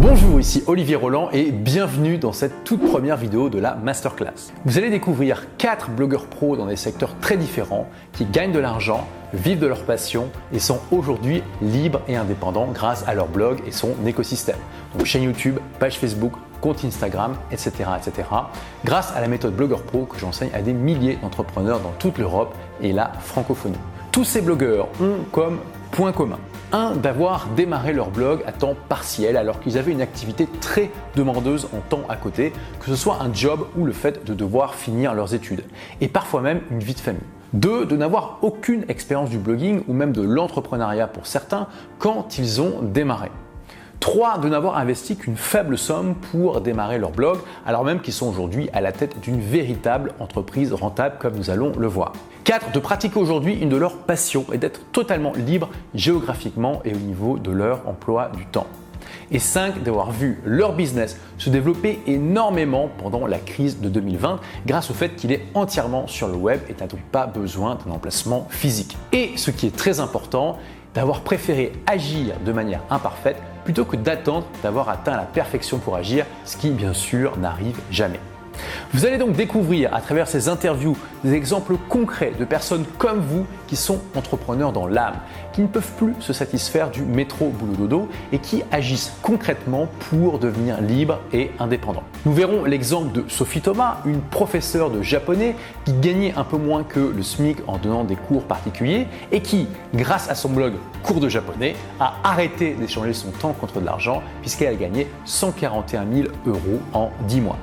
Bonjour, ici Olivier Roland et bienvenue dans cette toute première vidéo de la Masterclass. Vous allez découvrir 4 blogueurs pros dans des secteurs très différents qui gagnent de l'argent, vivent de leur passion et sont aujourd'hui libres et indépendants grâce à leur blog et son écosystème. Donc chaîne YouTube, page Facebook, compte Instagram, etc., etc. Grâce à la méthode Blogueur Pro que j'enseigne à des milliers d'entrepreneurs dans toute l'Europe et la francophonie. Tous ces blogueurs ont comme point commun un, d'avoir démarré leur blog à temps partiel alors qu'ils avaient une activité très demandeuse en temps à côté, que ce soit un job ou le fait de devoir finir leurs études, et parfois même une vie de famille. Deux, de n'avoir aucune expérience du blogging ou même de l'entrepreneuriat pour certains quand ils ont démarré. 3. De n'avoir investi qu'une faible somme pour démarrer leur blog, alors même qu'ils sont aujourd'hui à la tête d'une véritable entreprise rentable comme nous allons le voir. 4. De pratiquer aujourd'hui une de leurs passions et d'être totalement libre géographiquement et au niveau de leur emploi du temps. Et 5. D'avoir vu leur business se développer énormément pendant la crise de 2020 grâce au fait qu'il est entièrement sur le web et n'a donc pas besoin d'un emplacement physique. Et ce qui est très important, d'avoir préféré agir de manière imparfaite plutôt que d'attendre d'avoir atteint la perfection pour agir, ce qui bien sûr n'arrive jamais. Vous allez donc découvrir à travers ces interviews des exemples concrets de personnes comme vous qui sont entrepreneurs dans l'âme, qui ne peuvent plus se satisfaire du métro boulot dodo et qui agissent concrètement pour devenir libres et indépendants. Nous verrons l'exemple de Sophie Thomas, une professeure de japonais qui gagnait un peu moins que le SMIC en donnant des cours particuliers et qui, grâce à son blog Cours de japonais, a arrêté d'échanger son temps contre de l'argent puisqu'elle a gagné 141 000 euros en 10 mois.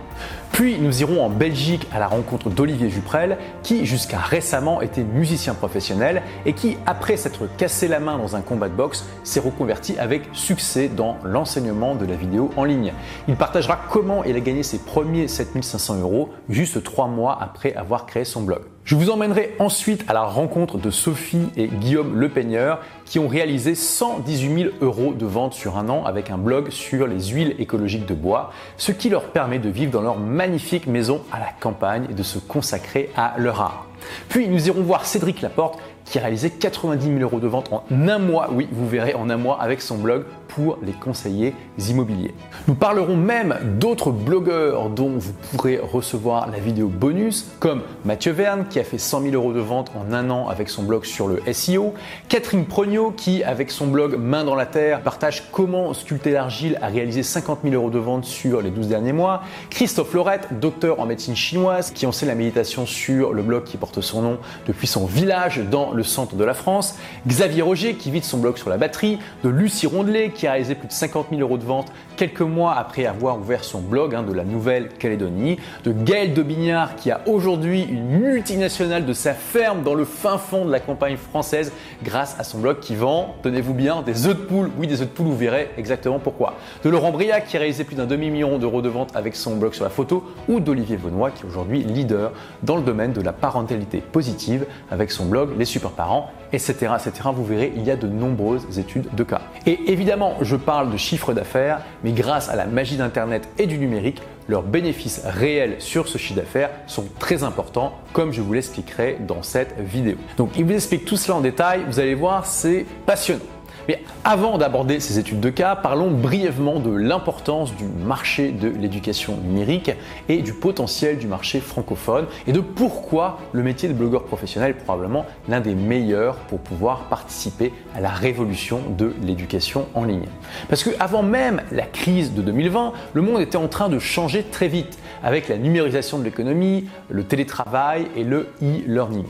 Puis nous irons en Belgique à la rencontre d'Olivier Juprel, qui jusqu'à récemment était musicien professionnel et qui, après s'être cassé la main dans un combat de boxe, s'est reconverti avec succès dans l'enseignement de la vidéo en ligne. Il partagera comment il a gagné ses premiers 7500 euros juste trois mois après avoir créé son blog. Je vous emmènerai ensuite à la rencontre de Sophie et Guillaume Le Peigneur qui ont réalisé 118 000 euros de vente sur un an avec un blog sur les huiles écologiques de bois, ce qui leur permet de vivre dans leur magnifique maison à la campagne et de se consacrer à leur art. Puis nous irons voir Cédric Laporte qui a réalisé 90 000 euros de vente en un mois, oui, vous verrez en un mois avec son blog pour les conseillers immobiliers. Nous parlerons même d'autres blogueurs dont vous pourrez recevoir la vidéo bonus, comme Mathieu Verne qui a fait 100 000 euros de vente en un an avec son blog sur le SEO, Catherine Prognot qui, avec son blog Main dans la Terre, partage comment sculpter l'argile a réalisé 50 000 euros de vente sur les 12 derniers mois, Christophe Lorette, docteur en médecine chinoise, qui enseigne la méditation sur le blog qui porte son nom depuis son village dans le centre de la France, Xavier Roger qui vit de son blog sur la batterie, de Lucie Rondelet qui a réalisé plus de 50 000 euros de vente quelques mois après avoir ouvert son blog hein, de la Nouvelle-Calédonie, de Gaël Dobignard qui a aujourd'hui une multinationale de sa ferme dans le fin fond de la campagne française grâce à son blog qui vend, tenez-vous bien, des œufs de poule. Oui, des œufs de poule, vous verrez exactement pourquoi. De Laurent Briac qui a réalisé plus d'un demi-million d'euros de vente avec son blog sur la photo ou d'Olivier Venoy qui est aujourd'hui leader dans le domaine de la parentalité positive avec son blog Les Super Parents, etc., etc. Vous verrez, il y a de nombreuses études de cas. Et évidemment, je parle de chiffre d'affaires, mais grâce à la magie d'Internet et du numérique, leurs bénéfices réels sur ce chiffre d'affaires sont très importants, comme je vous l'expliquerai dans cette vidéo. Donc, il vous explique tout cela en détail, vous allez voir, c'est passionnant. Mais avant d'aborder ces études de cas, parlons brièvement de l'importance du marché de l'éducation numérique et du potentiel du marché francophone et de pourquoi le métier de blogueur professionnel est probablement l'un des meilleurs pour pouvoir participer à la révolution de l'éducation en ligne. Parce que avant même la crise de 2020, le monde était en train de changer très vite avec la numérisation de l'économie, le télétravail et le e-learning.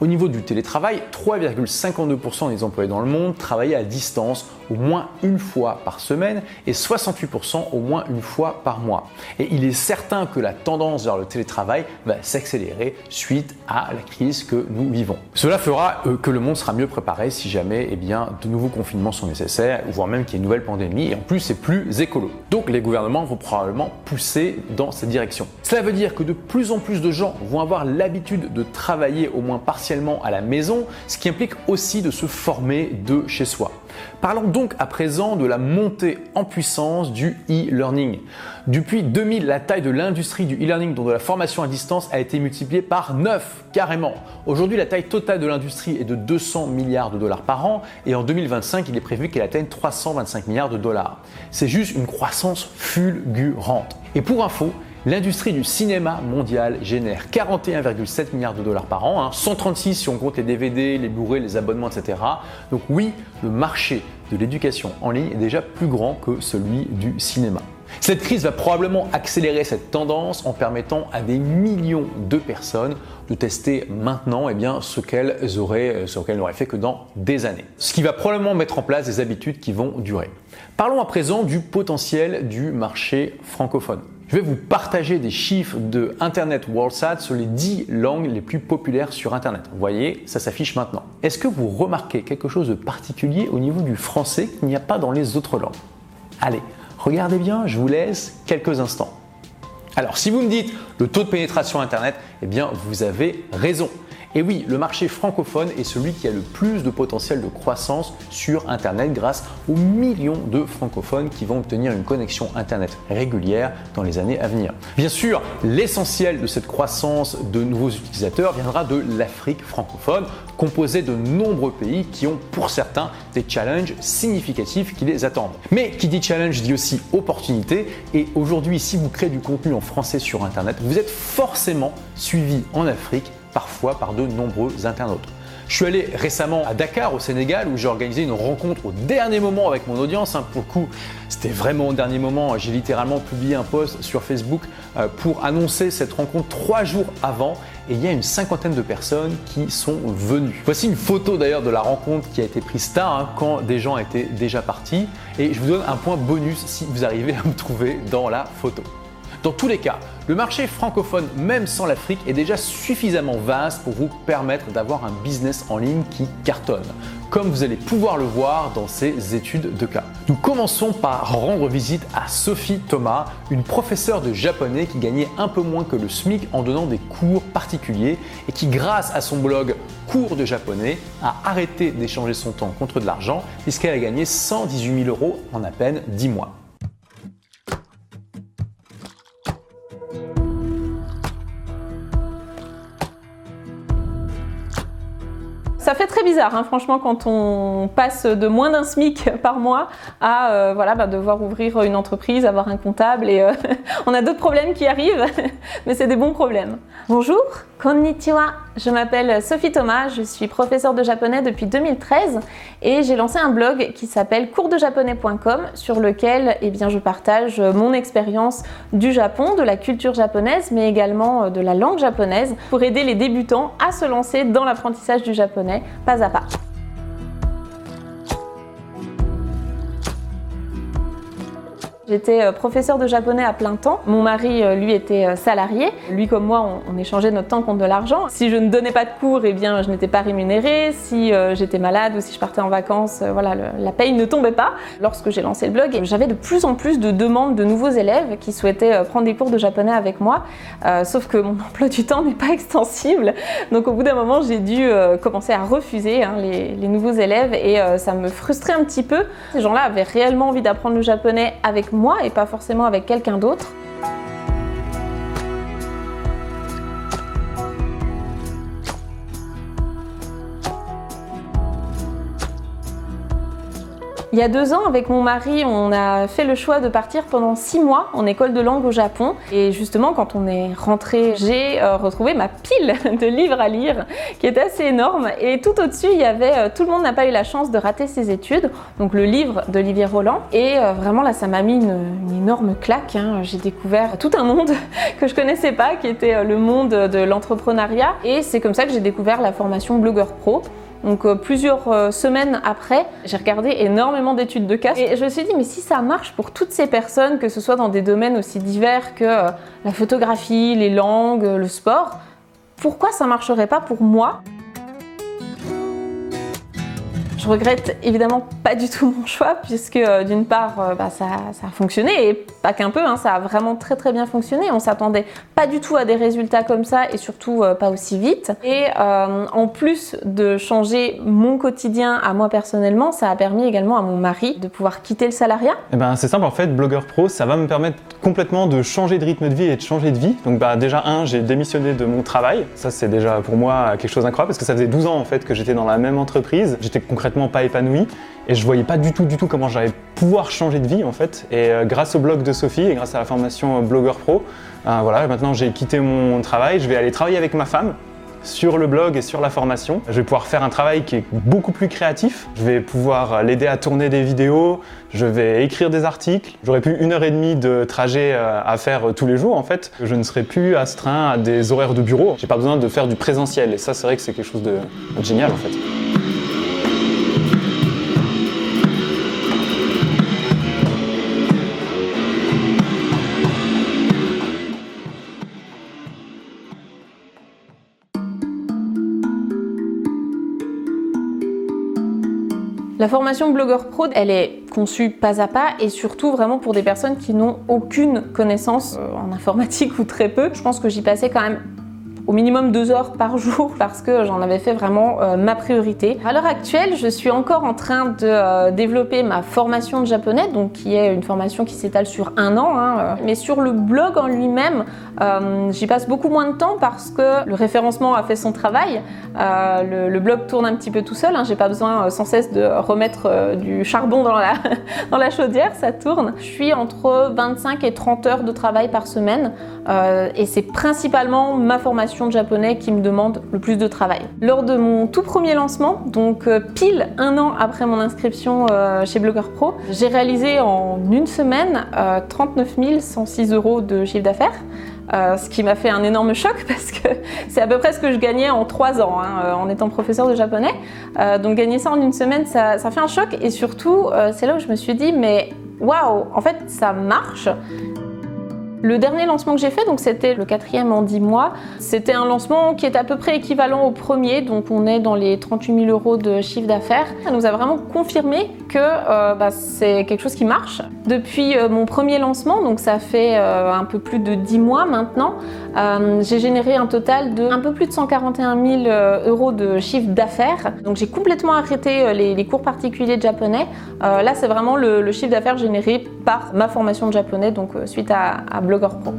Au niveau du télétravail, 3,52% des employés dans le monde travaillaient à distance au moins une fois par semaine et 68% au moins une fois par mois. Et il est certain que la tendance vers le télétravail va s'accélérer suite à la crise que nous vivons. Cela fera euh, que le monde sera mieux préparé si jamais eh de nouveaux confinements sont nécessaires, voire même qu'il y ait une nouvelle pandémie, et en plus c'est plus écolo. Donc les gouvernements vont probablement pousser dans cette direction. Cela veut dire que de plus en plus de gens vont avoir l'habitude de travailler au moins partiellement à la maison, ce qui implique aussi de se former de chez soi. Parlons donc à présent de la montée en puissance du e-learning. Depuis 2000, la taille de l'industrie du e-learning, dont de la formation à distance, a été multipliée par 9 carrément. Aujourd'hui, la taille totale de l'industrie est de 200 milliards de dollars par an et en 2025, il est prévu qu'elle atteigne 325 milliards de dollars. C'est juste une croissance fulgurante. Et pour info, L'industrie du cinéma mondial génère 41,7 milliards de dollars par an, 136 hein. si on compte les DVD, les Blu-ray, les abonnements, etc. Donc oui, le marché de l'éducation en ligne est déjà plus grand que celui du cinéma. Cette crise va probablement accélérer cette tendance en permettant à des millions de personnes de tester maintenant eh bien, ce qu'elles auraient, ce qu'elles n'auraient fait que dans des années. Ce qui va probablement mettre en place des habitudes qui vont durer. Parlons à présent du potentiel du marché francophone. Je vais vous partager des chiffres de Internet WorldSat sur les 10 langues les plus populaires sur Internet. Vous voyez, ça s'affiche maintenant. Est-ce que vous remarquez quelque chose de particulier au niveau du français qu'il n'y a pas dans les autres langues? Allez, regardez bien, je vous laisse quelques instants. Alors, si vous me dites le taux de pénétration Internet, eh bien, vous avez raison. Et oui, le marché francophone est celui qui a le plus de potentiel de croissance sur Internet grâce aux millions de francophones qui vont obtenir une connexion Internet régulière dans les années à venir. Bien sûr, l'essentiel de cette croissance de nouveaux utilisateurs viendra de l'Afrique francophone, composée de nombreux pays qui ont pour certains des challenges significatifs qui les attendent. Mais qui dit challenge dit aussi opportunité et aujourd'hui si vous créez du contenu en français sur Internet, vous êtes forcément suivi en Afrique parfois par de nombreux internautes. Je suis allé récemment à Dakar au Sénégal où j'ai organisé une rencontre au dernier moment avec mon audience. Hein. Pour le coup, c'était vraiment au dernier moment. J'ai littéralement publié un post sur Facebook euh, pour annoncer cette rencontre trois jours avant et il y a une cinquantaine de personnes qui sont venues. Voici une photo d'ailleurs de la rencontre qui a été prise tard hein, quand des gens étaient déjà partis et je vous donne un point bonus si vous arrivez à me trouver dans la photo. Dans tous les cas, le marché francophone, même sans l'Afrique, est déjà suffisamment vaste pour vous permettre d'avoir un business en ligne qui cartonne, comme vous allez pouvoir le voir dans ces études de cas. Nous commençons par rendre visite à Sophie Thomas, une professeure de japonais qui gagnait un peu moins que le SMIC en donnant des cours particuliers et qui, grâce à son blog Cours de japonais, a arrêté d'échanger son temps contre de l'argent puisqu'elle a gagné 118 000 euros en à peine 10 mois. Ça fait très bizarre, hein, franchement, quand on passe de moins d'un SMIC par mois à euh, voilà, bah, devoir ouvrir une entreprise, avoir un comptable et euh, on a d'autres problèmes qui arrivent, mais c'est des bons problèmes. Bonjour, konnichiwa, je m'appelle Sophie Thomas, je suis professeure de japonais depuis 2013 et j'ai lancé un blog qui s'appelle coursdejaponais.com sur lequel eh bien, je partage mon expérience du Japon, de la culture japonaise, mais également de la langue japonaise pour aider les débutants à se lancer dans l'apprentissage du japonais pas à pas. J'étais euh, professeur de japonais à plein temps. Mon mari, euh, lui, était euh, salarié. Lui comme moi, on, échangeait notre temps contre de l'argent. Si je ne donnais pas de cours, eh bien, je n'étais pas rémunérée. Si j'étais malade ou si je partais en vacances, voilà, la paye ne tombait pas. Lorsque j'ai lancé le blog, j'avais de plus en plus de demandes de nouveaux élèves qui souhaitaient prendre des cours de japonais avec moi. sauf que mon emploi du temps n'est pas extensible. Donc au bout d'un moment, j'ai dû commencer à refuser hein, les, les, nouveaux élèves et ça me frustrait un petit peu. Ces gens-là avaient réellement envie d'apprendre le japonais avec moi et pas forcément avec quelqu'un d'autre. Il y a deux ans, avec mon mari, on a fait le choix de partir pendant six mois en école de langue au Japon. Et justement, quand on est rentré, j'ai euh, retrouvé ma pile de livres à lire, qui est assez énorme. Et tout au-dessus, il y avait euh, Tout le monde n'a pas eu la chance de rater ses études, donc le livre d'Olivier Roland. Et euh, vraiment, là, ça m'a mis une, énorme claque. Hein. J'ai découvert tout un monde que je connaissais pas, qui était le monde de l'entrepreneuriat. Et c'est comme ça que j'ai découvert la formation Blogueur Pro. Donc euh, plusieurs euh, semaines après, j'ai regardé énormément d'études de cas. Et je me suis dit mais si ça marche pour toutes ces personnes, que ce soit dans des domaines aussi divers que euh, la photographie, les langues, le sport, pourquoi ça marcherait pas pour moi? Je regrette évidemment pas du tout mon choix puisque euh, d'une part euh, bah, ça, a fonctionné et pas qu'un peu, hein, ça a vraiment très très bien fonctionné. On s'attendait pas du tout à des résultats comme ça et surtout euh, pas aussi vite. Et en plus de changer mon quotidien à moi personnellement, ça a permis également à mon mari de pouvoir quitter le salariat. Et eh ben, c'est simple en fait, blogueur pro, ça va me permettre complètement de changer de rythme de vie et de changer de vie. Donc bah, déjà un, j'ai démissionné de mon travail. Ça c'est déjà pour moi quelque chose d'incroyable parce que ça faisait 12 ans en fait que j'étais dans la même entreprise. J'étais concrètement pas épanoui et je voyais pas du tout du tout comment j'allais pouvoir changer de vie en fait. Et euh, grâce au blog de Sophie et grâce à la formation Blogueur Pro, euh, voilà, maintenant j'ai quitté mon travail, je vais aller travailler avec ma femme sur le blog et sur la formation. Je vais pouvoir faire un travail qui est beaucoup plus créatif. Je vais pouvoir l'aider à tourner des vidéos, je vais écrire des articles. J'aurai plus une heure et demie de trajet euh, à faire tous les jours en fait. Je ne serai plus astreint à des horaires de bureau. J'ai pas besoin de faire du présentiel et ça c'est vrai que c'est quelque chose de génial en fait. La formation blogueur pro, elle est conçue pas à pas et surtout vraiment pour des personnes qui n'ont aucune connaissance euh, en informatique ou très peu. Je pense que j'y passais quand même au minimum deux heures par jour parce que j'en avais fait vraiment euh, ma priorité. À l'heure actuelle, je suis encore en train de euh, développer ma formation de japonais, donc qui est une formation qui s'étale sur un an. Hein, euh. mais sur le blog en lui-même, j'y passe beaucoup moins de temps parce que le référencement a fait son travail. Le, blog tourne un petit peu tout seul. Hein, J'ai pas besoin sans cesse de remettre du charbon dans la, dans la chaudière, ça tourne. Je suis entre 25 et 30 heures de travail par semaine et c'est principalement ma formation de japonais qui me demande le plus de travail. Lors de mon tout premier lancement, donc euh, pile un an après mon inscription euh, chez Blogger Pro, j'ai réalisé en une semaine 39 euh, 106 euros de chiffre d'affaires. ce qui m'a fait un énorme choc parce que c'est à peu près ce que je gagnais en trois ans hein, en étant professeur de japonais. donc gagner ça en une semaine, ça, ça fait un choc et surtout c'est là où je me suis dit mais waouh, en fait ça marche. Le dernier lancement que j'ai fait, donc c'était le quatrième en 10 mois, c'était un lancement qui est à peu près équivalent au premier, donc on est dans les 38 000 euros de chiffre d'affaires. Ça nous a vraiment confirmé euh, bah, c'est quelque chose qui marche. Depuis euh, mon premier lancement, donc ça fait euh, un peu plus de 10 mois maintenant, j'ai généré un total de un peu plus de 141 000 euros de chiffre d'affaires. Donc j'ai complètement arrêté les, cours particuliers de japonais. là, c'est vraiment le, chiffre d'affaires généré par ma formation de japonais, donc suite à, à Pro.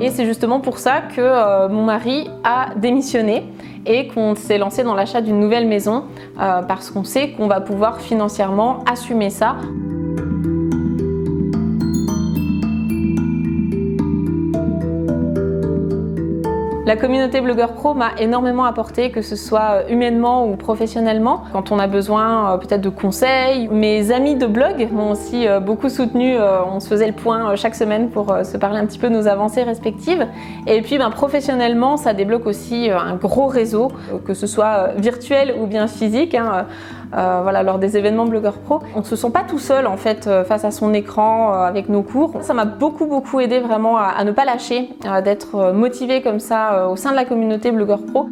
Et c'est justement pour ça que mon mari a démissionné et qu'on s'est lancé dans l'achat d'une nouvelle maison euh, parce qu'on sait qu'on va pouvoir financièrement assumer ça. La communauté Blogueur Pro m'a énormément apporté, que ce soit euh, humainement ou professionnellement. Quand on a besoin euh, peut-être de conseils, mes amis de blog m'ont aussi euh, beaucoup soutenu. On se faisait le point chaque semaine pour se parler un petit peu de nos avancées respectives. Et puis ben, professionnellement, ça débloque aussi un gros réseau, que ce soit virtuel ou bien physique. Hein. Euh, lors des événements Blogueur Pro. On ne se sent pas tout seul en fait euh, face à son écran euh, avec nos cours. Ça m'a beaucoup beaucoup aidé vraiment à, à ne pas lâcher, d'être motivé comme ça au sein de la communauté Blogueur Pro.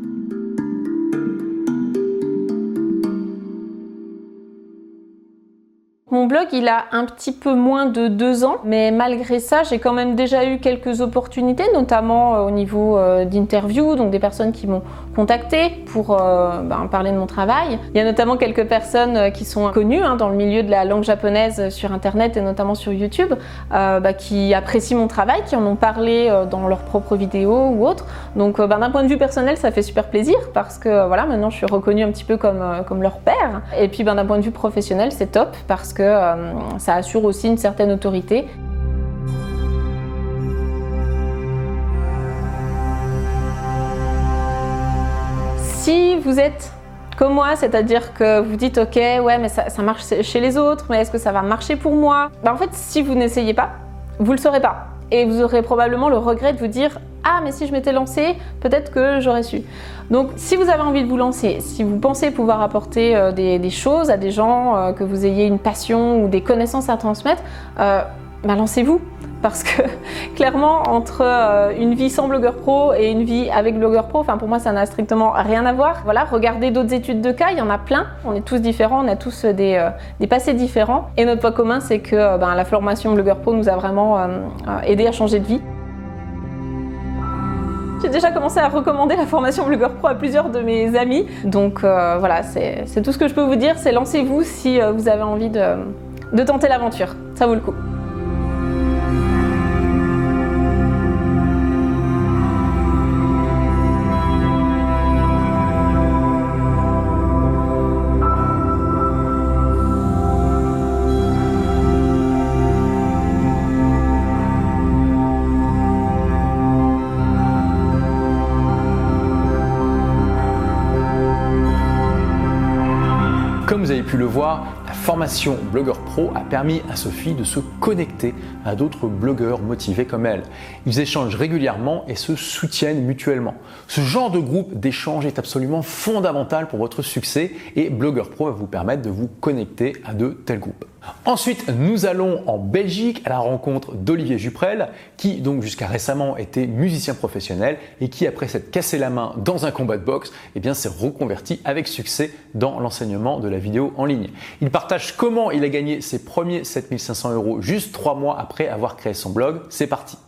Mon blog, il a un petit peu moins de deux ans, mais malgré ça, j'ai quand même déjà eu quelques opportunités, notamment euh, au niveau euh, d'interviews, donc des personnes qui m'ont contacté pour euh, ben, parler de mon travail. Il y a notamment quelques personnes qui sont connues hein, dans le milieu de la langue japonaise sur Internet et notamment sur YouTube, bah, qui apprécient mon travail, qui en ont parlé dans leurs propres vidéos ou autres. Donc ben, d'un point de vue personnel, ça fait super plaisir parce que voilà, maintenant je suis reconnue un petit peu comme, comme leur père. Et puis ben, d'un point de vue professionnel, c'est top parce que euh, ça assure aussi une certaine autorité. Si vous êtes comme moi, c'est-à-dire que vous dites ok, ouais, mais ça, marche chez les autres, mais est-ce que ça va marcher pour moi? Bah, En fait, si vous n'essayez pas, vous le saurez pas. Et vous aurez probablement le regret de vous dire ah mais si je m'étais lancé, peut-être que j'aurais su. Donc si vous avez envie de vous lancer, si vous pensez pouvoir apporter euh, des, choses à des gens, euh, que vous ayez une passion ou des connaissances à transmettre, euh, bah, lancez-vous parce que clairement entre une vie sans blogueur pro et une vie avec blogueur pro, pour moi ça n'a strictement rien à voir. Voilà, regardez d'autres études de cas, il y en a plein. On est tous différents, on a tous des, passés différents. Et notre point commun, c'est que ben, la formation blogueur pro nous a vraiment aidé à changer de vie. J'ai déjà commencé à recommander la formation Blogueur Pro à plusieurs de mes amis. Donc voilà, c'est tout ce que je peux vous dire. C'est lancez-vous si vous avez envie de tenter l'aventure. Ça vaut le coup. Comme vous avez pu le voir, formation Blogueur Pro a permis à Sophie de se connecter à d'autres blogueurs motivés comme elle. Ils échangent régulièrement et se soutiennent mutuellement. Ce genre de groupe d'échange est absolument fondamental pour votre succès et Blogueur Pro va vous permettre de vous connecter à de tels groupes. Ensuite, nous allons en Belgique à la rencontre d'Olivier Juprel, qui donc jusqu'à récemment était musicien professionnel et qui après s'être cassé la main dans un combat de boxe, eh bien s'est reconverti avec succès dans l'enseignement de la vidéo en ligne. Il partage comment il a gagné ses premiers 7500 euros juste trois mois après avoir créé son blog. C'est parti.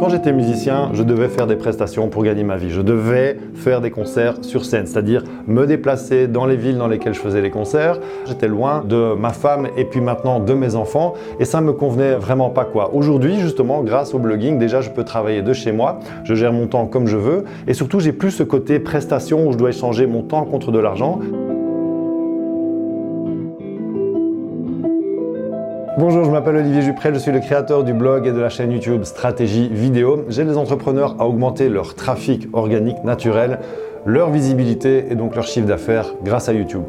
Quand j'étais musicien, je devais faire des prestations pour gagner ma vie. Je devais faire des concerts sur scène, c'est-à-dire me déplacer dans les villes dans lesquelles je faisais les concerts. J'étais loin de ma femme et puis maintenant de mes enfants et ça me convenait vraiment pas quoi. Aujourd'hui, justement, grâce au blogging, déjà je peux travailler de chez moi, je gère mon temps comme je veux et surtout j'ai plus ce côté prestation où je dois échanger mon temps contre de l'argent. Bonjour, je m'appelle Olivier Jupré, je suis le créateur du blog et de la chaîne YouTube Stratégie Vidéo. J'aide les entrepreneurs à augmenter leur trafic organique naturel, leur visibilité et donc leur chiffre d'affaires grâce à YouTube.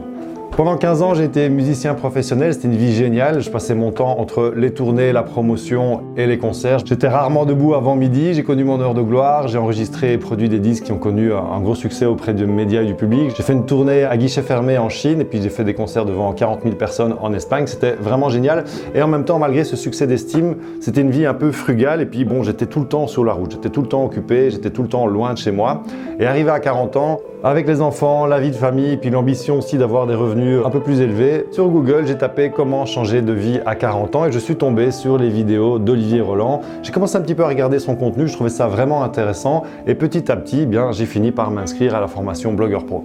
Pendant 15 ans, j'ai été musicien professionnel, c'était une vie géniale. Je passais mon temps entre les tournées, la promotion et les concerts. J'étais rarement debout avant midi, j'ai connu mon heure de gloire, j'ai enregistré et produit des disques qui ont connu un gros succès auprès des médias et du public. J'ai fait une tournée à guichet fermé en Chine et puis j'ai fait des concerts devant 40 000 personnes en Espagne. C'était vraiment génial. Et en même temps, malgré ce succès d'estime, c'était une vie un peu frugale et puis bon, j'étais tout le temps sur la route, j'étais tout le temps occupé, j'étais tout le temps loin de chez moi. Et arrivé à 40 ans, avec les enfants, la vie de famille, puis l'ambition aussi d'avoir des revenus un peu plus élevés. Sur Google, j'ai tapé comment changer de vie à 40 ans et je suis tombé sur les vidéos d'Olivier Roland. J'ai commencé un petit peu à regarder son contenu, je trouvais ça vraiment intéressant et petit à petit, eh bien, j'ai fini par m'inscrire à la formation Blogueur Pro.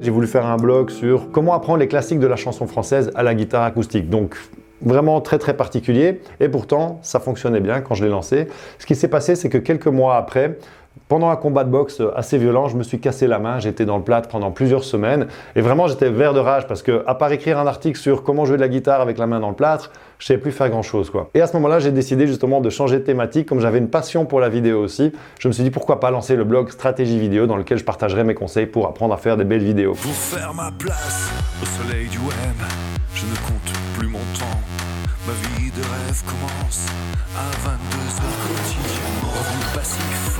J'ai voulu faire un blog sur comment apprendre les classiques de la chanson française à la guitare acoustique. Donc vraiment très très particulier et pourtant ça fonctionnait bien quand je l'ai lancé. Ce qui s'est passé c'est que quelques mois après, pendant un combat de boxe assez violent, je me suis cassé la main, j'étais dans le plâtre pendant plusieurs semaines et vraiment j'étais vert de rage parce que à part écrire un article sur comment jouer de la guitare avec la main dans le plâtre, je savais plus faire grand chose quoi. Et à ce moment-là, j'ai décidé justement de changer de thématique comme j'avais une passion pour la vidéo aussi. Je me suis dit pourquoi pas lancer le blog Stratégie vidéo dans lequel je partagerai mes conseils pour apprendre à faire des belles vidéos. Pour faire ma place au soleil du je ne compte plus mon temps. Ma vie de rêve commence à 22h quotidiennement. Revenu passif,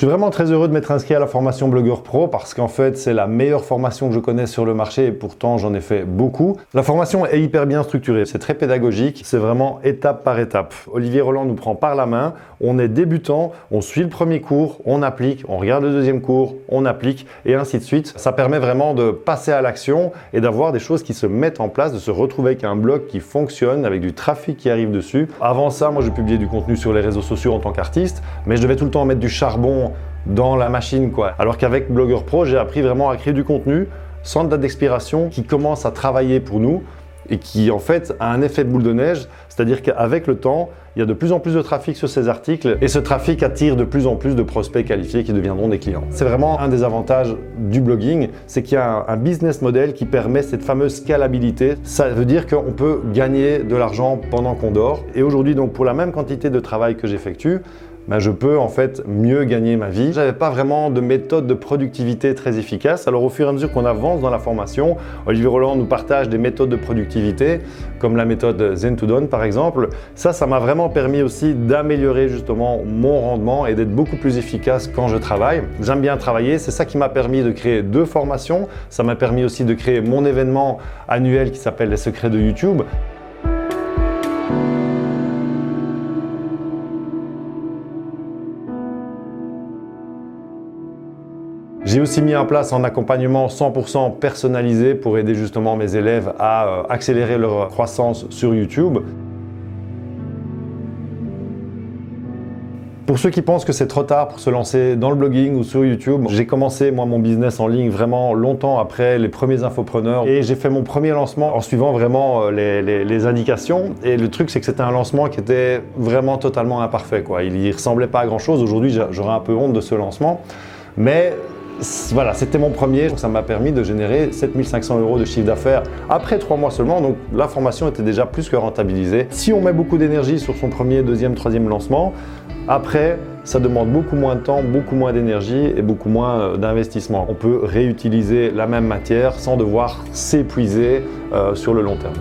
je suis vraiment très heureux de m'être inscrit à la formation Blogueur Pro parce qu'en fait c'est la meilleure formation que je connaisse sur le marché et pourtant j'en ai fait beaucoup. La formation est hyper bien structurée, c'est très pédagogique, c'est vraiment étape par étape. Olivier Roland nous prend par la main, on est débutant, on suit le premier cours, on applique, on regarde le deuxième cours, on applique et ainsi de suite. Ça permet vraiment de passer à l'action et d'avoir des choses qui se mettent en place, de se retrouver avec un blog qui fonctionne, avec du trafic qui arrive dessus. Avant ça, moi je publiais du contenu sur les réseaux sociaux en tant qu'artiste, mais je devais tout le temps mettre du charbon dans la machine quoi. Alors qu'avec Blogger Pro, j'ai appris vraiment à créer du contenu sans date d'expiration qui commence à travailler pour nous et qui en fait a un effet boule de neige, c'est-à-dire qu'avec le temps, il y a de plus en plus de trafic sur ces articles et ce trafic attire de plus en plus de prospects qualifiés qui deviendront des clients. C'est vraiment un des avantages du blogging, c'est qu'il y a un business model qui permet cette fameuse scalabilité. Ça veut dire qu'on peut gagner de l'argent pendant qu'on dort et aujourd'hui donc pour la même quantité de travail que j'effectue, ben, je peux en fait mieux gagner ma vie. J'avais pas vraiment de méthode de productivité très efficace. Alors au fur et à mesure qu'on avance dans la formation, Olivier Roland nous partage des méthodes de productivité, comme la méthode Zen to Done par exemple. Ça, ça m'a vraiment permis aussi d'améliorer justement mon rendement et d'être beaucoup plus efficace quand je travaille. J'aime bien travailler, c'est ça qui m'a permis de créer deux formations. Ça m'a permis aussi de créer mon événement annuel qui s'appelle Les secrets de YouTube. J'ai aussi mis en place un accompagnement 100% personnalisé pour aider justement mes élèves à euh, accélérer leur croissance sur YouTube. Pour ceux qui pensent que c'est trop tard pour se lancer dans le blogging ou sur YouTube, j'ai commencé moi mon business en ligne vraiment longtemps après les premiers infopreneurs et j'ai fait mon premier lancement en suivant vraiment euh, les, indications. Et le truc c'est que c'était un lancement qui était vraiment totalement imparfait. Il y ressemblait pas à grand chose. Aujourd'hui j'aurais un peu honte de ce lancement. Mais voilà, c'était mon premier, ça m'a permis de générer 7500 euros de chiffre d'affaires après trois mois seulement, donc la formation était déjà plus que rentabilisée. Si on met beaucoup d'énergie sur son premier, deuxième, troisième lancement, après, ça demande beaucoup moins de temps, beaucoup moins d'énergie et beaucoup moins euh, d'investissement. On peut réutiliser la même matière sans devoir s'épuiser euh, sur le long terme.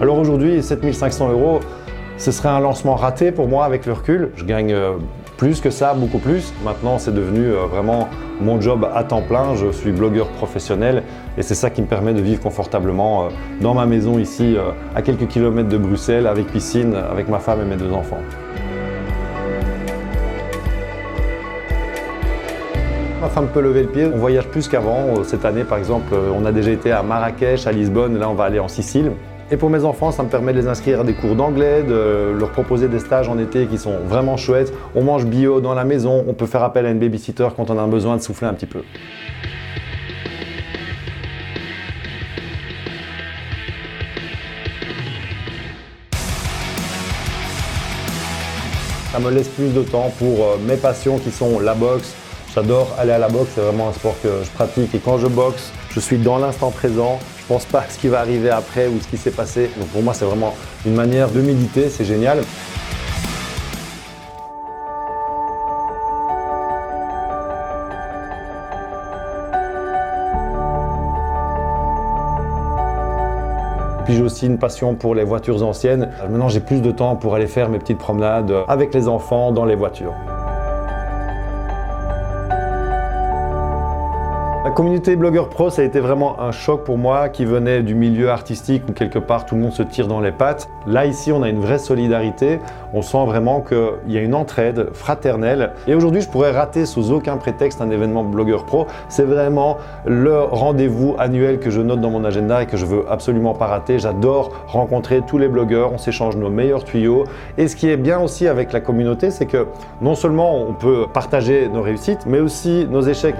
Alors aujourd'hui, 7500 euros, ce serait un lancement raté pour moi avec le recul. Je gagne euh, plus que ça, beaucoup plus. Maintenant, c'est devenu euh, vraiment mon job à temps plein. Je suis blogueur professionnel et c'est ça qui me permet de vivre confortablement euh, dans ma maison ici, à quelques kilomètres de Bruxelles, avec piscine, avec ma femme et mes deux enfants. Ma femme peut lever le pied, on voyage plus qu'avant. Cette année, par exemple, on a déjà été à Marrakech, à Lisbonne, là on va aller en Sicile. Et pour mes enfants, ça me permet de les inscrire à des cours d'anglais, de leur proposer des stages en été qui sont vraiment chouettes. On mange bio dans la maison, on peut faire appel à une babysitter quand on a besoin de souffler un petit peu. Ça me laisse plus de temps pour euh, mes passions qui sont la boxe. J'adore aller à la boxe, c'est vraiment un sport que je pratique. Et quand je boxe, je suis dans l'instant présent, pense pas à ce qui va arriver après ou ce qui s'est passé. Donc pour moi, c'est vraiment une manière de méditer, c'est génial. Puis j'ai aussi une passion pour les voitures anciennes. Maintenant, j'ai plus de temps pour aller faire mes petites promenades avec les enfants dans les voitures. La communauté blogueur pro, ça a été vraiment un choc pour moi qui venait du milieu artistique où quelque part tout le monde se tire dans les pattes. Là, ici, on a une vraie solidarité. On sent vraiment qu'il y a une entraide fraternelle. Et aujourd'hui, je pourrais rater sous aucun prétexte un événement blogueur pro. C'est vraiment le rendez-vous annuel que je note dans mon agenda et que je veux absolument pas rater. J'adore rencontrer tous les blogueurs. On s'échange nos meilleurs tuyaux. Et ce qui est bien aussi avec la communauté, c'est que non seulement on peut partager nos réussites, mais aussi nos échecs.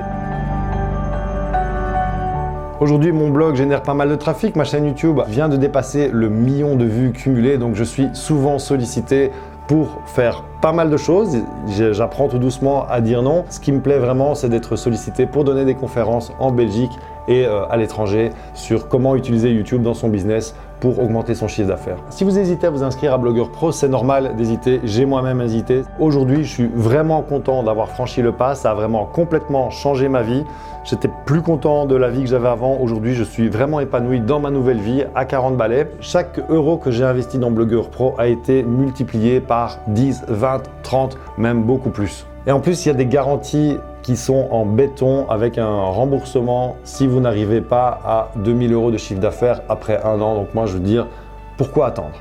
Aujourd'hui, mon blog génère pas mal de trafic. Ma chaîne YouTube vient de dépasser le million de vues cumulées, donc je suis souvent sollicité pour faire pas mal de choses. J'apprends tout doucement à dire non. Ce qui me plaît vraiment, c'est d'être sollicité pour donner des conférences en Belgique et euh, à l'étranger sur comment utiliser YouTube dans son business pour augmenter son chiffre d'affaires. Si vous hésitez à vous inscrire à Blogueur Pro, c'est normal d'hésiter. J'ai moi-même hésité. Aujourd'hui, je suis vraiment content d'avoir franchi le pas. Ça a vraiment complètement changé ma vie. J'étais plus content de la vie que j'avais avant. Aujourd'hui, je suis vraiment épanoui dans ma nouvelle vie à 40 balais. Chaque euro que j'ai investi dans Blogueur Pro a été multiplié par 10, 20, 30, même beaucoup plus. Et en plus, il y a des garanties sont en béton avec un remboursement si vous n'arrivez pas à 2000 euros de chiffre d'affaires après un an. Donc moi, je veux dire, pourquoi attendre?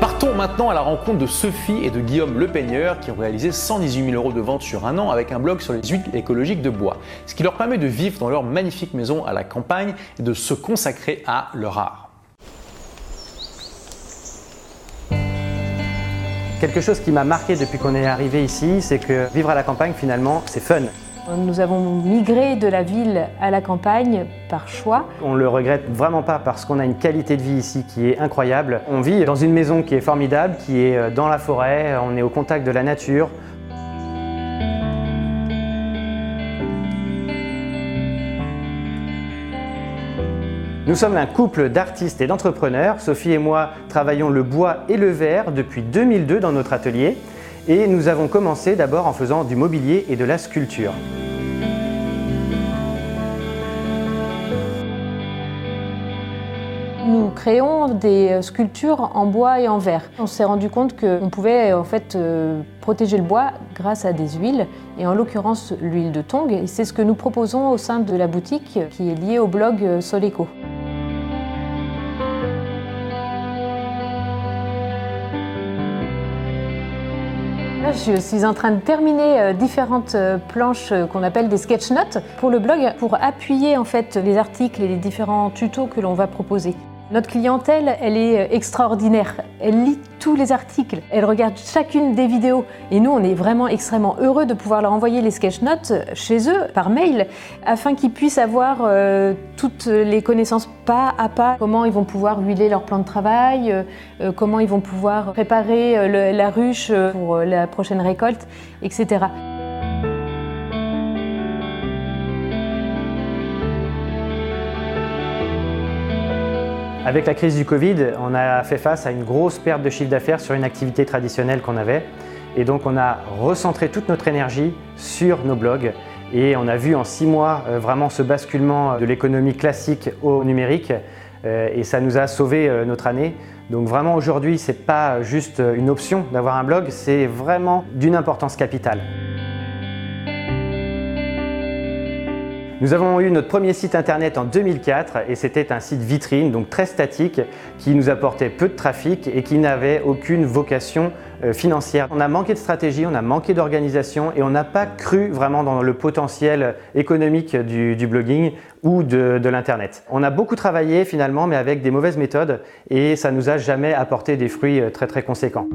Partons maintenant à la rencontre de Sophie et de Guillaume Le Peigneur qui ont réalisé 118 000 euros de vente sur un an avec un blog sur les huiles écologiques de bois, ce qui leur permet de vivre dans leur magnifique maison à la campagne et de se consacrer à leur art. Quelque chose qui m'a marqué depuis qu'on est arrivé ici, c'est que vivre à la campagne finalement, c'est fun. Nous avons migré de la ville à la campagne par choix. On ne le regrette vraiment pas parce qu'on a une qualité de vie ici qui est incroyable. On vit dans une maison qui est formidable, qui est euh, dans la forêt, on est au contact de la nature. Nous sommes un couple d'artistes et d'entrepreneurs. Sophie et moi travaillons le bois et le verre depuis 2002 dans notre atelier et nous avons commencé d'abord en faisant du mobilier et de la sculpture. Créons des sculptures en bois et en verre. On s'est rendu compte qu'on pouvait en fait euh, protéger le bois grâce à des huiles et en l'occurrence l'huile de tong. C'est ce que nous proposons au sein de la boutique qui est liée au blog Soleco. je suis en train de terminer euh, différentes euh, planches euh, qu'on appelle des sketch notes pour le blog pour appuyer en fait les articles et les différents tutos que l'on va proposer. Notre clientèle, elle est extraordinaire. Elle lit tous les articles, elle regarde chacune des vidéos. Et nous, on est vraiment extrêmement heureux de pouvoir leur envoyer les sketch notes chez eux par mail afin qu'ils puissent avoir euh, toutes les connaissances pas à pas, comment ils vont pouvoir huiler leur plan de travail, euh, euh, comment ils vont pouvoir préparer la ruche pour la prochaine récolte, etc. Avec la crise du Covid, on a fait face à une grosse perte de chiffre d'affaires sur une activité traditionnelle qu'on avait. Et donc on a recentré toute notre énergie sur nos blogs et on a vu en six mois euh, vraiment ce basculement de l'économie classique au numérique euh, et ça nous a sauvé euh, notre année. Donc vraiment aujourd'hui, ce n'est pas juste une option d'avoir un blog, c'est vraiment d'une importance capitale. Nous avons eu notre premier site internet en 2004 et c'était un site vitrine, donc très statique, qui nous apportait peu de trafic et qui n'avait aucune vocation euh, financière. On a manqué de stratégie, on a manqué d'organisation et on n'a pas cru vraiment dans le potentiel économique du, blogging ou de, de l'internet. On a beaucoup travaillé finalement mais avec des mauvaises méthodes et ça nous a jamais apporté des fruits euh, très très conséquents.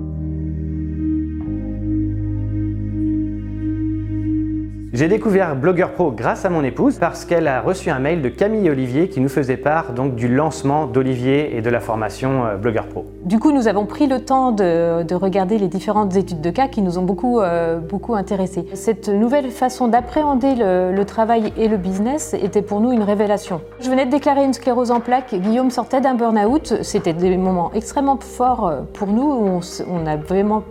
J'ai découvert Blogueur Pro grâce à mon épouse parce qu'elle a reçu un mail de Camille Olivier qui nous faisait part donc du lancement d'Olivier et de la formation euh, Blogueur Pro. Du coup, nous avons pris le temps de, regarder les différentes études de cas qui nous ont beaucoup, euh, beaucoup intéressés. Cette nouvelle façon d'appréhender le, travail et le business était pour nous une révélation. Je venais de déclarer une sclérose en plaques, Guillaume sortait d'un burn-out, c'était des moments extrêmement forts euh, pour nous on, on a vraiment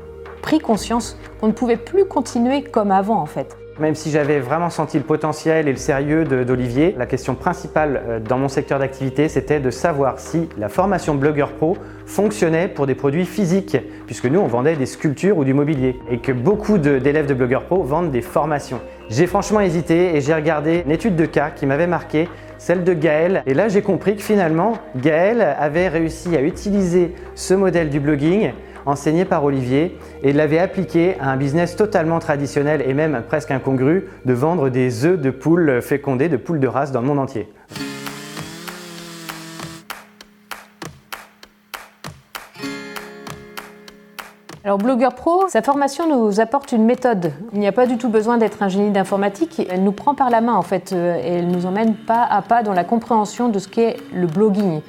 pris conscience qu'on ne pouvait plus continuer comme avant en fait. Même si j'avais vraiment senti le potentiel et le sérieux d'Olivier, la question principale euh, dans mon secteur d'activité, c'était de savoir si la formation Blogueur Pro fonctionnait pour des produits physiques, puisque nous, on vendait des sculptures ou du mobilier, et que beaucoup d'élèves de, de Pro vendent des formations. J'ai franchement hésité et j'ai regardé une étude de cas qui m'avait marqué, celle de Gaël. Et là, j'ai compris que finalement, Gaël avait réussi à utiliser ce modèle du blogging enseigné par Olivier et l'avait appliqué à un business totalement traditionnel et même presque incongru de vendre des œufs de poules fécondés, de poules de race dans le monde entier. Alors Blogueur Pro, sa formation nous apporte une méthode. Il n'y a pas du tout besoin d'être un génie d'informatique. Elle nous prend par la main en fait et elle nous emmène pas à pas dans la compréhension de ce qu'est le blogging.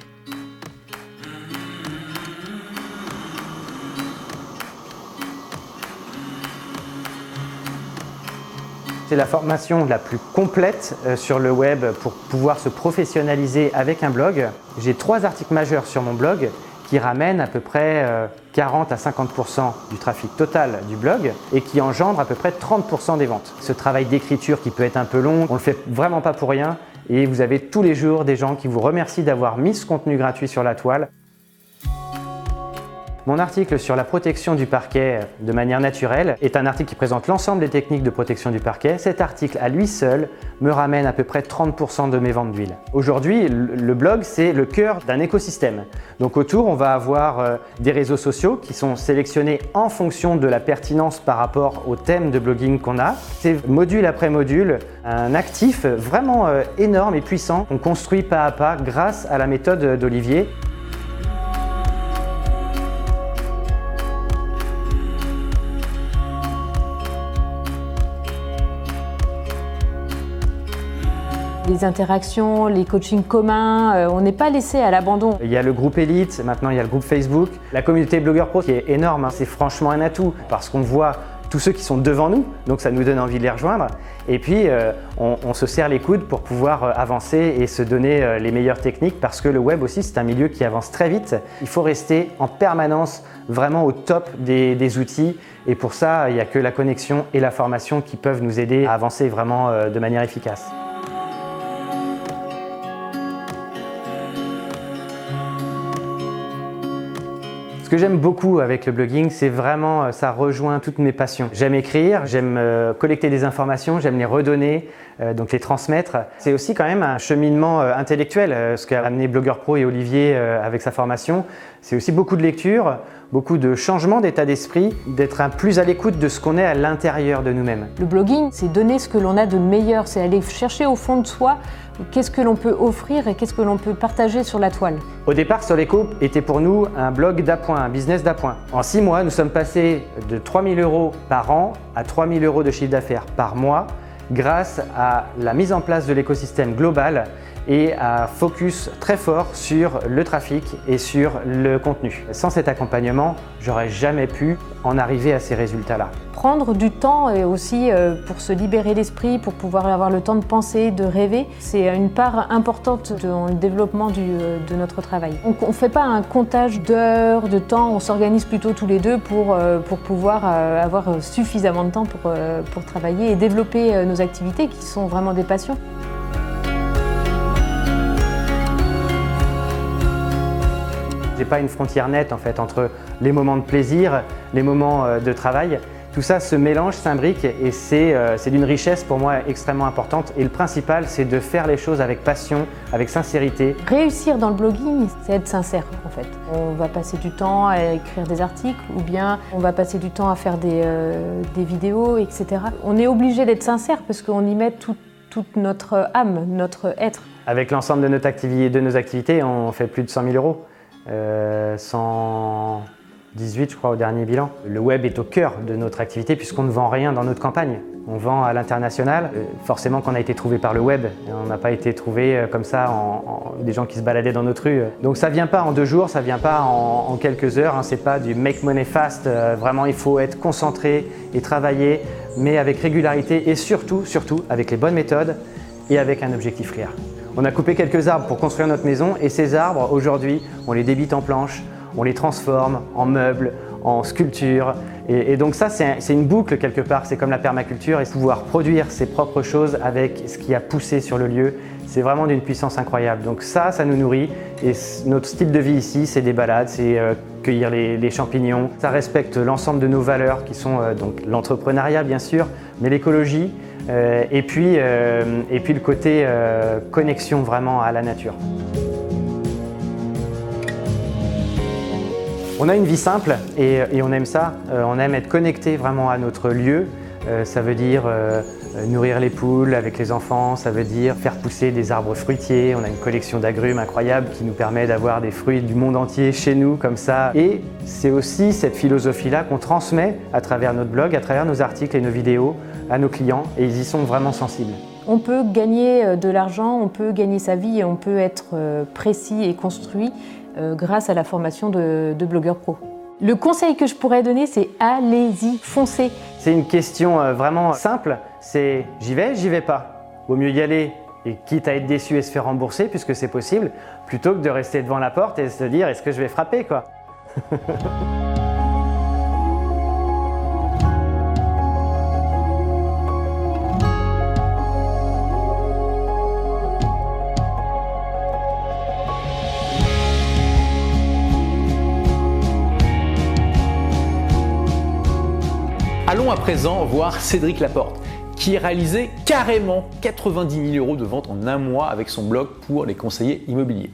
C'est la formation la plus complète euh, sur le web pour pouvoir se professionnaliser avec un blog. J'ai trois articles majeurs sur mon blog qui ramènent à peu près 40 euh, à 50% du trafic total du blog et qui engendrent à peu près 30% des ventes. Ce travail d'écriture qui peut être un peu long, on le fait vraiment pas pour rien et vous avez tous les jours des gens qui vous remercient d'avoir mis ce contenu gratuit sur la toile. Mon article sur la protection du parquet de manière naturelle est un article qui présente l'ensemble des techniques de protection du parquet. Cet article à lui seul me ramène à peu près 30% de mes ventes d'huile. Aujourd'hui, le blog, c'est le cœur d'un écosystème. Donc autour, on va avoir euh, des réseaux sociaux qui sont sélectionnés en fonction de la pertinence par rapport au thème de blogging qu'on a. C'est module après module, un actif vraiment euh, énorme et puissant qu'on construit pas à pas grâce à la méthode d'Olivier. Les interactions, les coachings communs, euh, on n'est pas laissé à l'abandon. Il y a le groupe Elite, maintenant il y a le groupe Facebook. La communauté Blogueur Pro qui est énorme, hein. c'est franchement un atout parce qu'on voit tous ceux qui sont devant nous, donc ça nous donne envie de les rejoindre. Et puis euh, on, se serre les coudes pour pouvoir euh, avancer et se donner les meilleures techniques parce que le web aussi c'est un milieu qui avance très vite. Il faut rester en permanence vraiment au top des outils et pour ça il n'y a que la connexion et la formation qui peuvent nous aider à avancer vraiment de manière efficace. Ce que j'aime beaucoup avec le blogging, c'est vraiment, euh, ça rejoint toutes mes passions. J'aime écrire, j'aime euh, collecter des informations, j'aime les redonner, euh, donc les transmettre. C'est aussi quand même un cheminement intellectuel, ce qu'a amené Blogueur Pro et Olivier avec sa formation. C'est aussi beaucoup de lecture, beaucoup de changements d'état d'esprit, d'être un plus à l'écoute de ce qu'on est à l'intérieur de nous-mêmes. Le blogging, c'est donner ce que l'on a de meilleur, c'est aller chercher au fond de soi qu'est-ce que l'on peut offrir et qu'est-ce que l'on peut partager sur la toile. Au départ, Soleco était pour nous un blog d'appoint, un business d'appoint. En six mois, nous sommes passés de 3 000 euros par an à 3 000 euros de chiffre d'affaires par mois grâce à la mise en place de l'écosystème global et à focus très fort sur le trafic et sur le contenu. Sans cet accompagnement, j'aurais jamais pu en arriver à ces résultats-là. Prendre du temps et aussi euh, pour se libérer l'esprit, pour pouvoir avoir le temps de penser, de rêver, c'est une part importante dans le développement euh, de notre travail. On ne fait pas un comptage d'heures, de temps, on s'organise plutôt tous les deux pour, euh, pour pouvoir avoir suffisamment de temps pour, pour travailler et développer nos activités qui sont vraiment des passions. J'ai pas une frontière nette en fait entre les moments de plaisir, les moments euh, de travail. Tout ça se mélange, s'imbrique et euh, c'est d'une richesse pour moi extrêmement importante. Et le principal, c'est de faire les choses avec passion, avec sincérité. Réussir dans le blogging, c'est être sincère en fait. On va passer du temps à écrire des articles ou bien on va passer du temps à faire des, euh, vidéos, etc. On est obligé d'être sincère parce qu'on y met toute notre âme, notre être. Avec l'ensemble de, de nos activités, on fait plus de 100 000 euros. 118 euh, je crois au dernier bilan. Le web est au cœur de notre activité puisqu'on ne vend rien dans notre campagne. On vend à l'international. Euh, forcément qu'on a été trouvé par le web. On n'a pas été trouvé euh, comme ça en, des gens qui se baladaient dans notre rue. Donc ça vient pas en deux jours, ça vient pas en, quelques heures. Hein. C'est pas du make money fast. vraiment il faut être concentré et travailler, mais avec régularité et surtout, surtout avec les bonnes méthodes et avec un objectif clair. On a coupé quelques arbres pour construire notre maison et ces arbres, aujourd'hui, on les débite en planches, on les transforme en meubles, en sculptures. Et, donc ça, c'est une boucle quelque part, c'est comme la permaculture et pouvoir produire ses propres choses avec ce qui a poussé sur le lieu, c'est vraiment d'une puissance incroyable. Donc ça, ça nous nourrit et notre style de vie ici, c'est des balades, c'est euh, cueillir les, champignons. Ça respecte l'ensemble de nos valeurs qui sont euh, donc l'entrepreneuriat bien sûr, mais l'écologie, euh, et, puis, euh, et puis le côté connexion vraiment à la nature. On a une vie simple et, on aime ça. on aime être connecté vraiment à notre lieu. ça veut dire nourrir les poules avec les enfants, ça veut dire faire pousser des arbres fruitiers. On a une collection d'agrumes incroyable qui nous permet d'avoir des fruits du monde entier chez nous comme ça. Et c'est aussi cette philosophie-là qu'on transmet à travers notre blog, à travers nos articles et nos vidéos à nos clients et ils y sont vraiment sensibles. On peut gagner euh, de l'argent, on peut gagner sa vie et on peut être euh, précis et construit euh, grâce à la formation de, de blogueur pro. Le conseil que je pourrais donner, c'est allez-y, foncez. C'est une question vraiment simple, c'est j'y vais, j'y vais pas. Vaut mieux y aller et quitte à être déçu et se faire rembourser puisque c'est possible, plutôt que de rester devant la porte et se dire est-ce que je vais frapper quoi? À présent voir Cédric Laporte, qui a réalisé carrément 90 000 euros de vente en un mois avec son blog pour les conseillers immobiliers.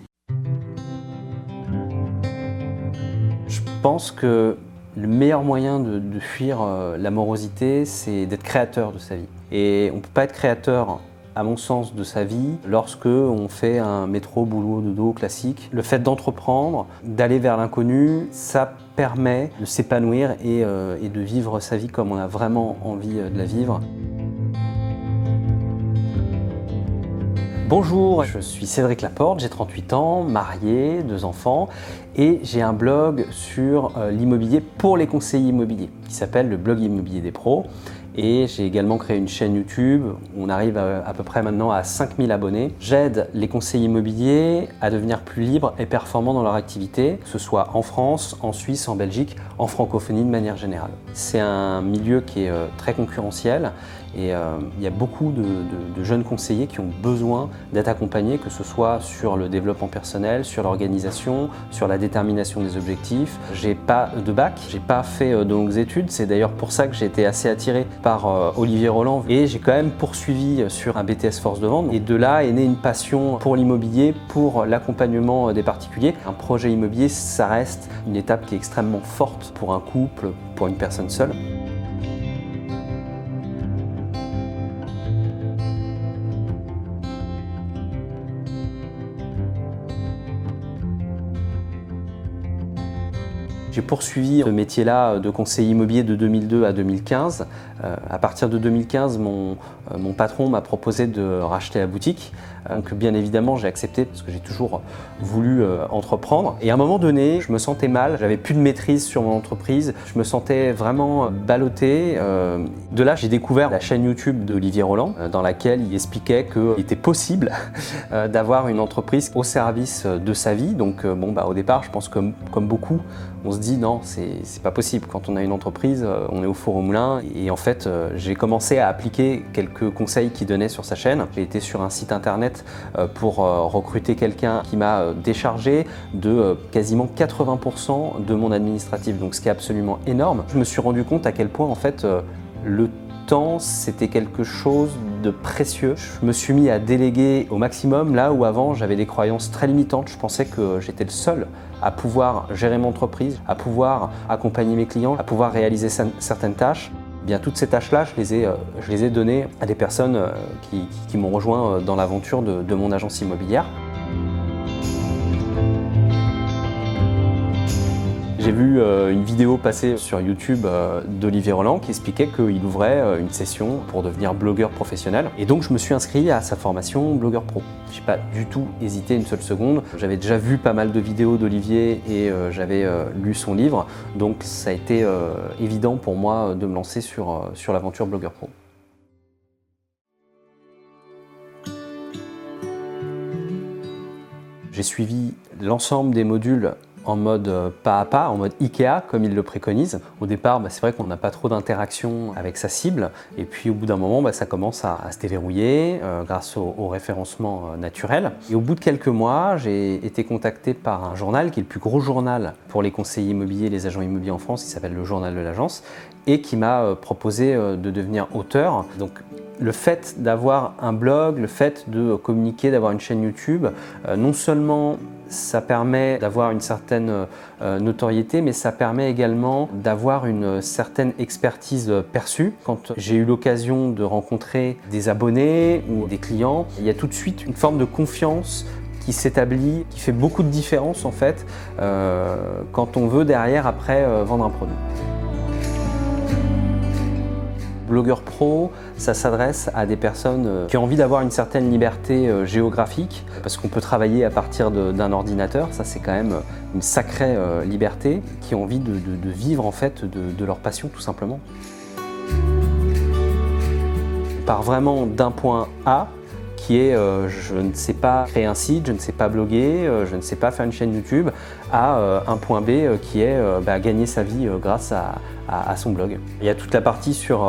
Je pense que le meilleur moyen de, fuir euh, la morosité, c'est d'être créateur de sa vie. Et on ne peut pas être créateur à mon sens, de sa vie lorsque on fait un métro, boulot, dodo classique. Le fait d'entreprendre, d'aller vers l'inconnu, ça permet de s'épanouir et, euh, et, de vivre sa vie comme on a vraiment envie euh, de la vivre. Bonjour, je suis Cédric Laporte, j'ai 38 ans, marié, deux enfants et j'ai un blog sur euh, l'immobilier pour les conseillers immobiliers qui s'appelle le blog immobilier des pros. Et j'ai également créé une chaîne YouTube. On arrive à, peu près maintenant à 5000 abonnés. J'aide les conseillers immobiliers à devenir plus libres et performants dans leur activité, que ce soit en France, en Suisse, en Belgique, en francophonie de manière générale. C'est un milieu qui est euh, très concurrentiel et euh, il y a beaucoup de, jeunes conseillers qui ont besoin d'être accompagnés, que ce soit sur le développement personnel, sur l'organisation, sur la détermination des objectifs. J'ai pas de bac, j'ai pas fait euh, de longues études. C'est d'ailleurs pour ça que j'ai été assez attiré par euh, Olivier Roland et j'ai quand même poursuivi sur un BTS force de vente. Et de là est née une passion pour l'immobilier, pour l'accompagnement des particuliers. Un projet immobilier, ça reste une étape qui est extrêmement forte pour un couple, pour une personne seule. J'ai poursuivi ce métier-là de conseiller immobilier de 2002 à 2015. Euh, à partir de 2015, mon, mon patron m'a proposé de racheter la boutique. Euh, Donc bien évidemment, j'ai accepté parce que j'ai toujours voulu euh, entreprendre. Et à un moment donné, je me sentais mal, j'avais plus de maîtrise sur mon entreprise, je me sentais vraiment ballotté. Euh, de là, j'ai découvert la chaîne YouTube d'Olivier Roland, euh, dans laquelle il expliquait qu'il était possible euh, d'avoir une entreprise au service euh, de sa vie. Donc euh, bon, bah, au départ, je pense que comme, beaucoup, on se dit non, c'est pas possible. Quand on a une entreprise, euh, on est au four au moulin. Et en fait, euh, j'ai commencé à appliquer quelques conseils qu'il donnait sur sa chaîne. J'ai été sur un site internet euh, pour euh, recruter quelqu'un qui m'a euh, déchargé de quasiment 80% de mon administratif. Donc ce qui est absolument énorme. Je me suis rendu compte à quel point en fait le temps, c'était quelque chose de précieux. Je me suis mis à déléguer au maximum là où avant j'avais des croyances très limitantes. Je pensais que j'étais le seul à pouvoir gérer mon entreprise, à pouvoir accompagner mes clients, à pouvoir réaliser cer- certaines tâches. Toutes ces tâches-là, je les ai, euh, je les ai données à des personnes euh, qui, m'ont rejoint euh, dans l'aventure de mon agence immobilière. J'ai vu euh, une vidéo passer sur YouTube euh, d'Olivier Roland qui expliquait qu'il ouvrait euh, une session pour devenir blogueur professionnel. Et donc je me suis inscrit à sa formation blogueur pro. J'ai pas du tout hésité une seule seconde. J'avais déjà vu pas mal de vidéos d'Olivier et j'avais lu son livre. Donc ça a été évident pour moi de me lancer sur, sur l'aventure blogueur pro. J'ai suivi l'ensemble des modules en mode euh, pas à pas, en mode IKEA, comme il le préconise. Au départ, bah, c'est vrai qu'on n'a pas trop d'interaction avec sa cible, et puis au bout d'un moment, bah, ça commence à, se déverrouiller euh, grâce au, référencement euh, naturel. Et au bout de quelques mois, j'ai été contacté par un journal qui est le plus gros journal pour les conseillers immobiliers les agents immobiliers en France, qui s'appelle le Journal de l'Agence, et qui m'a proposé de devenir auteur. Donc le fait d'avoir un blog, le fait de communiquer, d'avoir une chaîne YouTube, non seulement ça permet d'avoir une certaine euh, notoriété, mais ça permet également d'avoir une certaine expertise perçue. Quand j'ai eu l'occasion de rencontrer des abonnés ou des clients, il y a tout de suite une forme de confiance qui s'établit, qui fait beaucoup de différence en fait euh, quand on veut derrière après euh, vendre un produit. Blogueur pro, ça s'adresse à des personnes euh, qui ont envie d'avoir une certaine liberté euh, géographique, parce qu'on peut travailler à partir d'un ordinateur, ça c'est quand même euh, une sacrée liberté, qui ont envie de, vivre en fait de, leur passion tout simplement. On part vraiment d'un point A qui est je ne sais pas créer un site, je ne sais pas bloguer, je ne sais pas faire une chaîne YouTube, euh, un point B euh, qui est euh, bah, gagner sa vie grâce à, son blog. Il y a toute la partie sur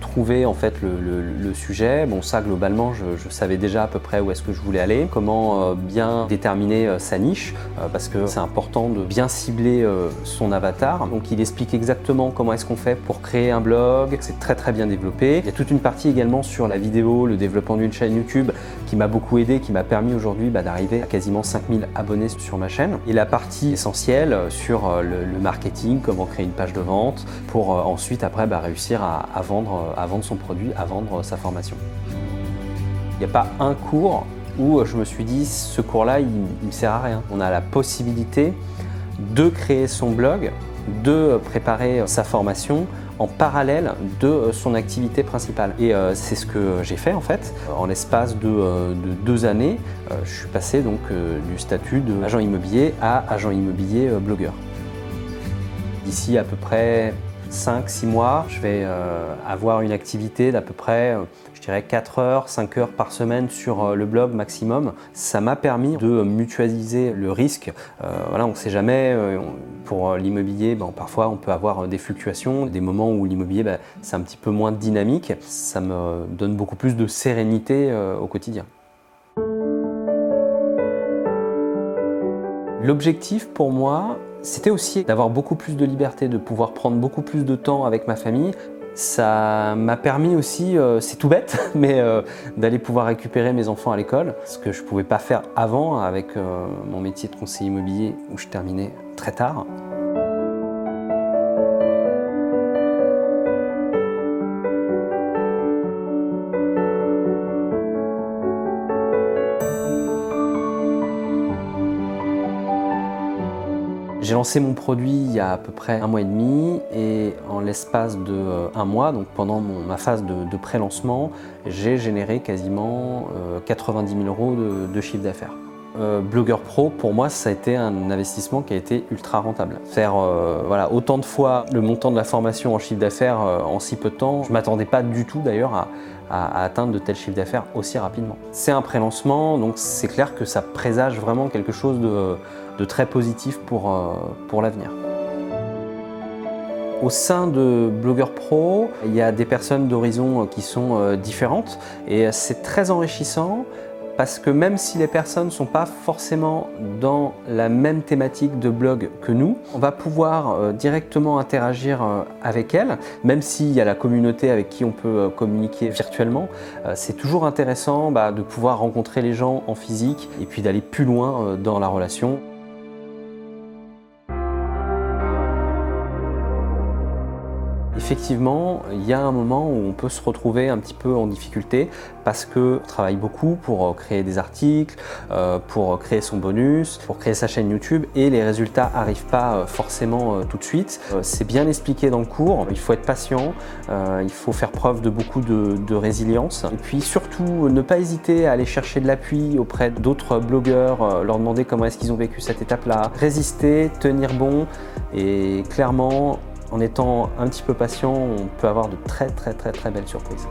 trouver en fait le, sujet. Bon ça globalement je, savais déjà à peu près où est-ce que je voulais aller, comment bien déterminer sa niche parce que c'est important de bien cibler son avatar. Donc il explique exactement comment est-ce qu'on fait pour créer un blog. C'est très très bien développé. Il y a toute une partie également sur la vidéo, le développement d'une chaîne YouTube qui m'a beaucoup aidé, qui m'a permis aujourd'hui bah, d'arriver à quasiment 5000 abonnés sur ma chaîne. Et la partie essentielle euh, sur euh, le, marketing, comment créer une page de vente pour euh, ensuite après bah, réussir à, vendre, à vendre son produit, à vendre sa formation. Il n'y a pas un cours où je me suis dit ce cours-là il ne me sert à rien. On a la possibilité de créer son blog, de préparer sa formation en parallèle de euh, son activité principale. Et euh, c'est ce que j'ai fait en fait. En l'espace de, euh, de deux années, euh, je suis passé donc euh, du statut d'agent immobilier à agent immobilier euh, blogueur. D'ici à peu près 5-6 mois, je vais euh, avoir une activité d'à peu près, euh, dirais 4 heures, 5 heures par semaine sur euh, le blog maximum. Ça m'a permis de mutualiser le risque. Euh, voilà, on ne sait jamais, euh, pour l'immobilier, ben, parfois on peut avoir des fluctuations, des moments où l'immobilier ben, c'est un petit peu moins dynamique. Ça me donne beaucoup plus de sérénité au quotidien. L'objectif pour moi, c'était aussi d'avoir beaucoup plus de liberté, de pouvoir prendre beaucoup plus de temps avec ma famille. Ça m'a permis aussi, euh, c'est tout bête, mais euh, d'aller pouvoir récupérer mes enfants à l'école, ce que je ne pouvais pas faire avant avec euh, mon métier de conseiller immobilier où je terminais très tard. J'ai lancé mon produit il y a à peu près un mois et demi et en l'espace de euh, un mois, donc pendant ma phase de, pré-lancement, j'ai généré quasiment euh, 90 000 euros de, chiffre d'affaires. Euh, Blogueur Pro, pour moi, ça a été un investissement qui a été ultra rentable. Faire euh, voilà, autant de fois le montant de la formation en chiffre d'affaires euh, en si peu de temps, je ne m'attendais pas du tout d'ailleurs à- à atteindre de tels chiffres d'affaires aussi rapidement. C'est un pré-lancement, donc c'est clair que ça présage vraiment quelque chose de, de très positif pour, euh, pour l'avenir. Au sein de Blogueur Pro, il y a des personnes d'horizons euh, qui sont euh, différentes et c'est très enrichissant parce que même si les personnes ne sont pas forcément dans la même thématique de blog que nous, on va pouvoir directement interagir avec elles, même s'il y a la communauté avec qui on peut communiquer virtuellement. C'est toujours intéressant bah, de pouvoir rencontrer les gens en physique et puis d'aller plus loin dans la relation. Effectivement, il y a un moment où on peut se retrouver un petit peu en difficulté parce que on travaille beaucoup pour euh, créer des articles, euh, pour créer son bonus, pour créer sa chaîne YouTube et les résultats n'arrivent pas euh, forcément euh, tout de suite. Euh, C'est bien expliqué dans le cours, il faut être patient, euh, il faut faire preuve de beaucoup de, résilience. Et puis surtout ne pas hésiter à aller chercher de l'appui auprès d'autres blogueurs, euh, leur demander comment est-ce qu'ils ont vécu cette étape-là, résister, tenir bon et clairement en étant un petit peu patient, on peut avoir de très très très très belles surprises.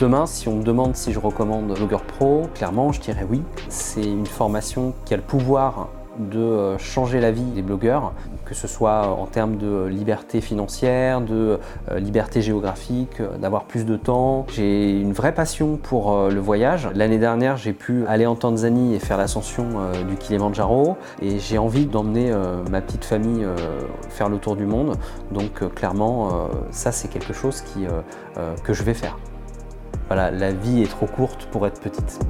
Demain, si on me demande si je recommande Blogueur Pro, clairement, je dirais oui. C'est une formation qui a le pouvoir de euh, changer la vie des blogueurs, que ce soit en termes de liberté financière, de euh, liberté géographique, euh, d'avoir plus de temps. J'ai une vraie passion pour le voyage. L'année dernière, j'ai pu aller en Tanzanie et faire l'ascension du Kilimanjaro et j'ai envie d'emmener ma petite famille faire le tour du monde. Donc clairement, ça c'est quelque chose que je vais faire. Voilà, la vie est trop courte pour être petite.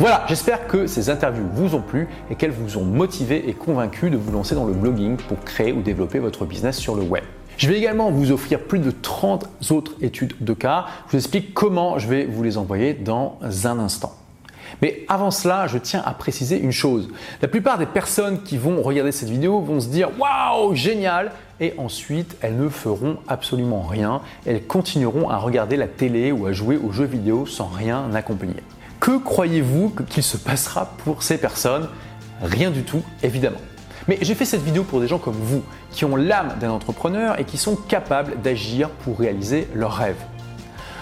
Voilà, j'espère que ces interviews vous ont plu et qu'elles vous ont motivé et convaincu de vous lancer dans le blogging pour créer ou développer votre business sur le web. Je vais également vous offrir plus de 30 autres études de cas. Je vous explique comment je vais vous les envoyer dans un instant. Mais avant cela, je tiens à préciser une chose. La plupart des personnes qui vont regarder cette vidéo vont se dire Waouh, génial Et ensuite, elles ne feront absolument rien. Elles continueront à regarder la télé ou à jouer aux jeux vidéo sans rien accomplir. Que croyez-vous qu'il se passera pour ces personnes? Rien du tout, évidemment. Mais j'ai fait cette vidéo pour des gens comme vous, qui ont l'âme d'un entrepreneur et qui sont capables d'agir pour réaliser leurs rêves.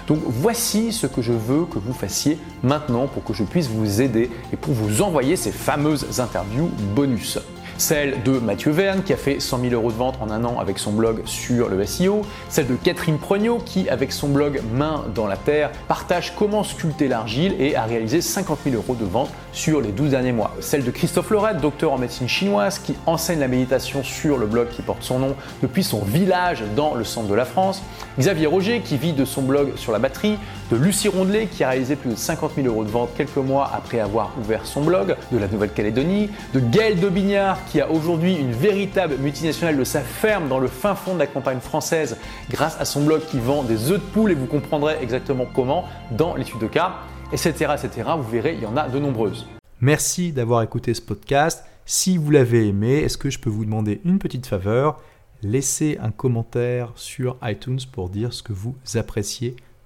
Donc voici ce que je veux que vous fassiez maintenant pour que je puisse vous aider et pour vous envoyer ces fameuses interviews bonus. Celle de Mathieu Verne qui a fait 100 000 euros de vente en un an avec son blog sur le SEO. Celle de Catherine Prognaud qui, avec son blog Main dans la Terre, partage comment sculpter l'argile et a réalisé 50 000 euros de vente sur les 12 derniers mois. Celle de Christophe Lorette, docteur en médecine chinoise, qui enseigne la méditation sur le blog qui porte son nom depuis son village dans le centre de la France. Xavier Roger qui vit de son blog sur la batterie. De Lucie Rondelet qui a réalisé plus de 50 000 euros de vente quelques mois après avoir ouvert son blog de la Nouvelle-Calédonie. De Gaël Dobignard qui a aujourd'hui une véritable multinationale de sa ferme dans le fin fond de la campagne française grâce à son blog qui vend des œufs de poule et vous comprendrez exactement comment dans l'étude de cas, etc., etc. Vous verrez, il y en a de nombreuses. Merci d'avoir écouté ce podcast. Si vous l'avez aimé, est-ce que je peux vous demander une petite faveur? Laissez un commentaire sur iTunes pour dire ce que vous appréciez